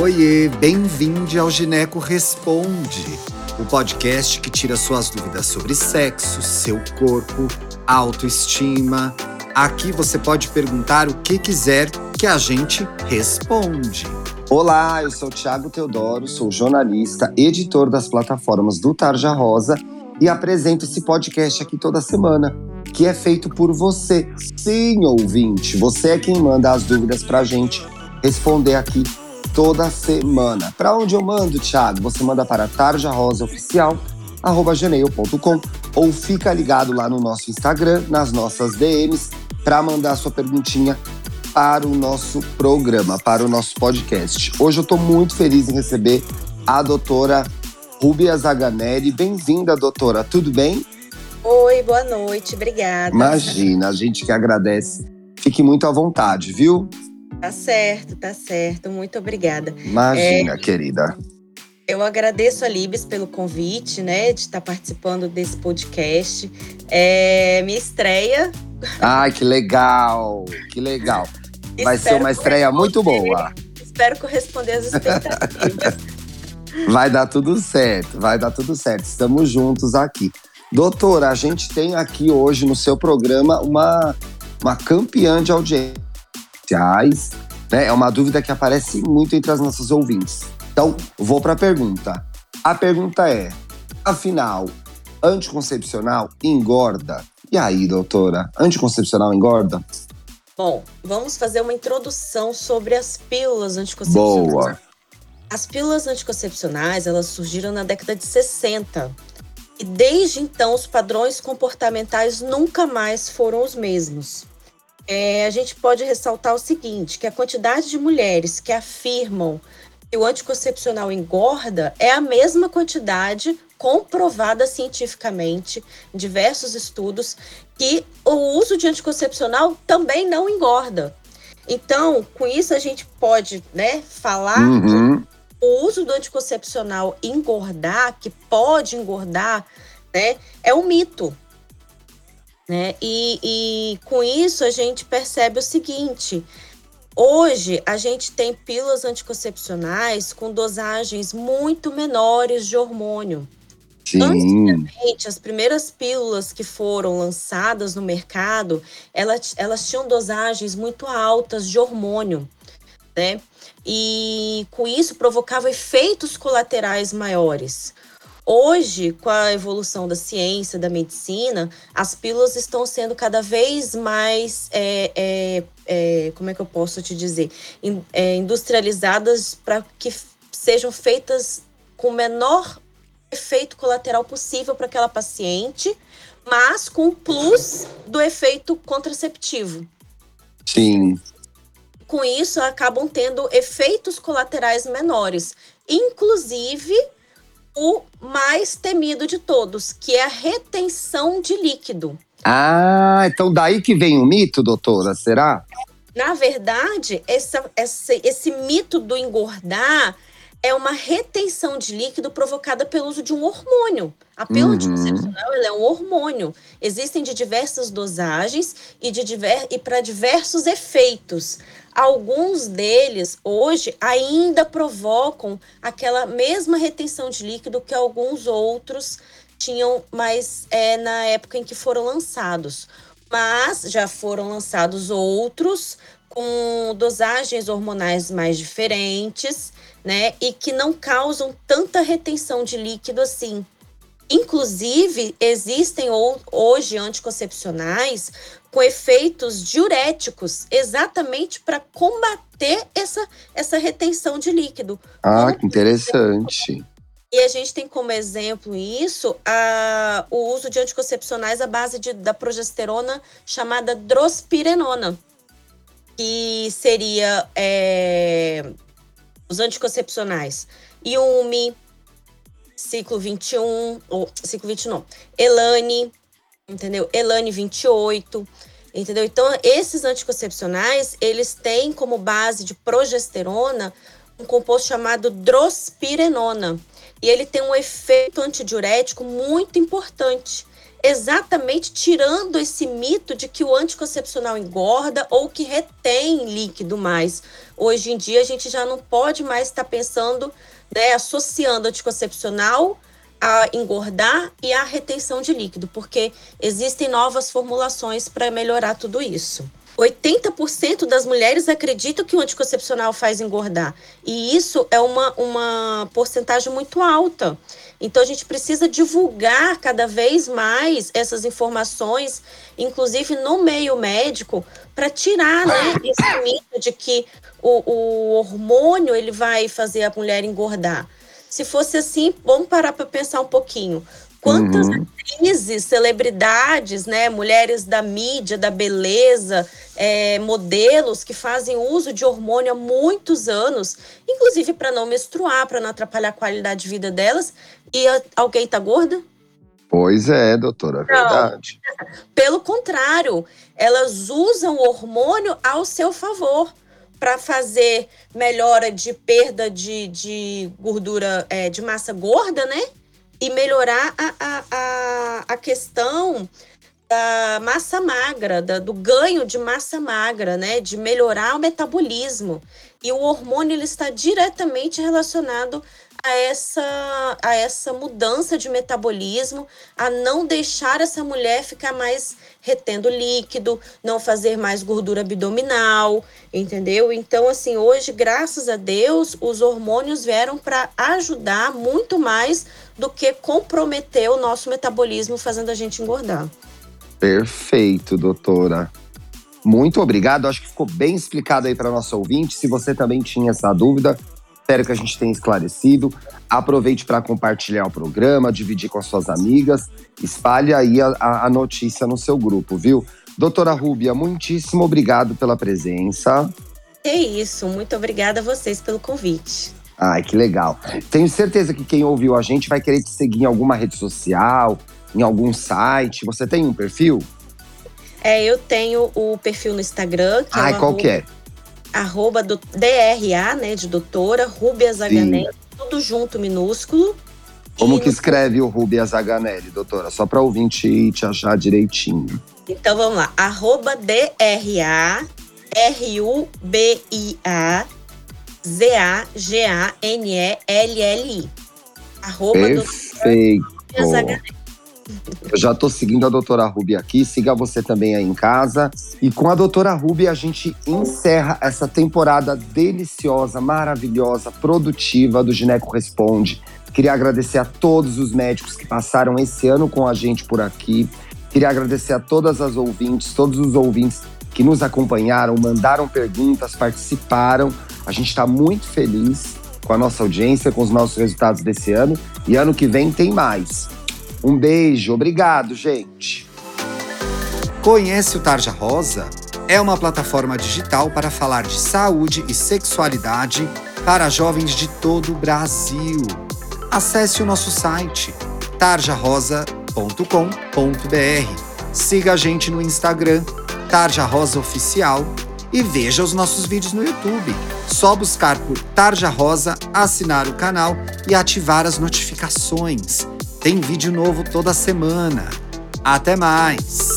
Oiê, bem-vindo ao Gineco Responde, o podcast que tira suas dúvidas sobre sexo, seu corpo, autoestima. Aqui você pode perguntar o que quiser que a gente responde. Olá, eu sou Thiago Teodoro, sou jornalista, editor das plataformas do Tarja Rosa e apresento esse podcast aqui toda semana, que é feito por você. Sim, ouvinte, você é quem manda as dúvidas pra gente responder aqui toda semana. Para onde eu mando, Thiago? Você manda para tarjarosaoficial@gmail.com ou fica ligado lá no nosso Instagram, nas nossas DMs, para mandar sua perguntinha para o nosso programa, para o nosso podcast. Hoje eu estou muito feliz em receber a doutora Rubia Zaganelli. Bem-vinda, doutora. Tudo bem? Oi, boa noite. Obrigada. Imagina, a gente que agradece. Fique muito à vontade, viu? Tá certo, tá certo. Muito obrigada. Imagina, é, querida. Eu agradeço a Libes pelo convite, né, de estar participando desse podcast. É minha estreia. Ai, que legal, que legal. Vai ser uma estreia muito boa. Espero corresponder às expectativas. vai dar tudo certo, vai dar tudo certo. Estamos juntos aqui. Doutora, a gente tem aqui hoje no seu programa uma, uma campeã de audiência sociais? Né? É uma dúvida que aparece muito entre as nossas ouvintes. Então, vou para a pergunta. A pergunta é: afinal, anticoncepcional engorda? E aí, doutora, anticoncepcional engorda? Bom, vamos fazer uma introdução sobre as pílulas anticoncepcionais. Boa. As pílulas anticoncepcionais, elas surgiram na década de 60. E desde então, os padrões comportamentais nunca mais foram os mesmos é, a gente pode ressaltar o seguinte: que a quantidade de mulheres que afirmam que o anticoncepcional engorda é a mesma quantidade comprovada cientificamente em diversos estudos que o uso de anticoncepcional também não engorda. Então, com isso a gente pode, né, falar uhum. o uso do anticoncepcional engordar, que pode engordar, né, é um mito. Né? E, e com isso a gente percebe o seguinte: hoje a gente tem pílulas anticoncepcionais com dosagens muito menores de hormônio. Sim. Antigamente, as primeiras pílulas que foram lançadas no mercado, elas, elas tinham dosagens muito altas de hormônio, né? E com isso provocava efeitos colaterais maiores. Hoje, com a evolução da ciência, da medicina, as pílulas estão sendo cada vez mais, é, é, é, como é que eu posso te dizer, in, é, industrializadas para que sejam feitas com o menor efeito colateral possível para aquela paciente, mas com o plus do efeito contraceptivo. Sim. Com isso, acabam tendo efeitos colaterais menores, inclusive o mais temido de todos, que é a retenção de líquido. Ah, então daí que vem o mito, doutora, será? Na verdade, essa, esse, esse mito do engordar é uma retenção de líquido provocada pelo uso de um hormônio. A pílula uhum. anticoncepcional é um hormônio. Existem de diversas dosagens e, de diver e para diversos efeitos. Alguns deles, hoje, ainda provocam aquela mesma retenção de líquido que alguns outros tinham, mas é na época em que foram lançados. Mas já foram lançados outros com dosagens hormonais mais diferentes, né? E que não causam tanta retenção de líquido assim. Inclusive, existem hoje anticoncepcionais com efeitos diuréticos, exatamente para combater essa, essa retenção de líquido. Ah, que interessante. E a gente tem como exemplo isso a, o uso de anticoncepcionais à base de, da progesterona chamada drospirenona, que seria é, os anticoncepcionais Yumi, ciclo 21, ou ciclo 21 não, Elane, entendeu? Elane 28, entendeu? Então, esses anticoncepcionais, eles têm como base de progesterona um composto chamado drospirenona. E ele tem um efeito antidiurético muito importante. Exatamente tirando esse mito de que o anticoncepcional engorda ou que retém líquido mais. Hoje em dia a gente já não pode mais estar pensando, né, associando anticoncepcional a engordar e a retenção de líquido, porque existem novas formulações para melhorar tudo isso. 80% das mulheres acreditam que o anticoncepcional faz engordar. E isso é uma, uma porcentagem muito alta. Então, a gente precisa divulgar cada vez mais essas informações, inclusive no meio médico, para tirar né, esse mito de que o, o hormônio ele vai fazer a mulher engordar. Se fosse assim, vamos parar para pensar um pouquinho. Quantas uhum. atrizes, celebridades, né, mulheres da mídia, da beleza, é, modelos que fazem uso de hormônio há muitos anos, inclusive para não menstruar, para não atrapalhar a qualidade de vida delas, e a, alguém tá gorda? Pois é, doutora, é verdade. Pelo contrário, elas usam o hormônio ao seu favor para fazer melhora de perda de, de gordura, é, de massa gorda, né? E melhorar a, a, a, a questão da massa magra, da, do ganho de massa magra, né? De melhorar o metabolismo. E o hormônio ele está diretamente relacionado a essa, a essa mudança de metabolismo, a não deixar essa mulher ficar mais retendo líquido, não fazer mais gordura abdominal, entendeu? Então, assim, hoje, graças a Deus, os hormônios vieram para ajudar muito mais do que comprometer o nosso metabolismo, fazendo a gente engordar. Perfeito, doutora. Muito obrigado. Acho que ficou bem explicado aí para nosso ouvinte. Se você também tinha essa dúvida, Espero que a gente tenha esclarecido. Aproveite para compartilhar o programa, dividir com as suas amigas. Espalhe aí a, a notícia no seu grupo, viu? Doutora Rúbia, muitíssimo obrigado pela presença. É isso, muito obrigada a vocês pelo convite. Ai, que legal. Tenho certeza que quem ouviu a gente vai querer te seguir em alguma rede social, em algum site. Você tem um perfil? É, eu tenho o perfil no Instagram. Que é Ai, é qual que é? arroba do DRA, né, de doutora, Rubia Zaganelli, tudo junto, minúsculo. Como que escreve o Rubia Zaganelli, doutora? Só para ouvinte te achar direitinho. Então vamos lá, arroba DRA, R-U-B-I-A, Z-A-G-A-N-E-L-L-I. Arroba Perfeito. Eu já estou seguindo a doutora Ruby aqui, siga você também aí em casa. E com a doutora Ruby a gente encerra essa temporada deliciosa, maravilhosa, produtiva do Gineco Responde. Queria agradecer a todos os médicos que passaram esse ano com a gente por aqui. Queria agradecer a todas as ouvintes, todos os ouvintes que nos acompanharam, mandaram perguntas, participaram. A gente está muito feliz com a nossa audiência, com os nossos resultados desse ano. E ano que vem tem mais. Um beijo, obrigado, gente. Conhece o Tarja Rosa? É uma plataforma digital para falar de saúde e sexualidade para jovens de todo o Brasil. Acesse o nosso site tarjarosa.com.br. Siga a gente no Instagram, Tarja Rosa Oficial, e veja os nossos vídeos no YouTube. Só buscar por Tarja Rosa, assinar o canal e ativar as notificações. Tem vídeo novo toda semana. Até mais!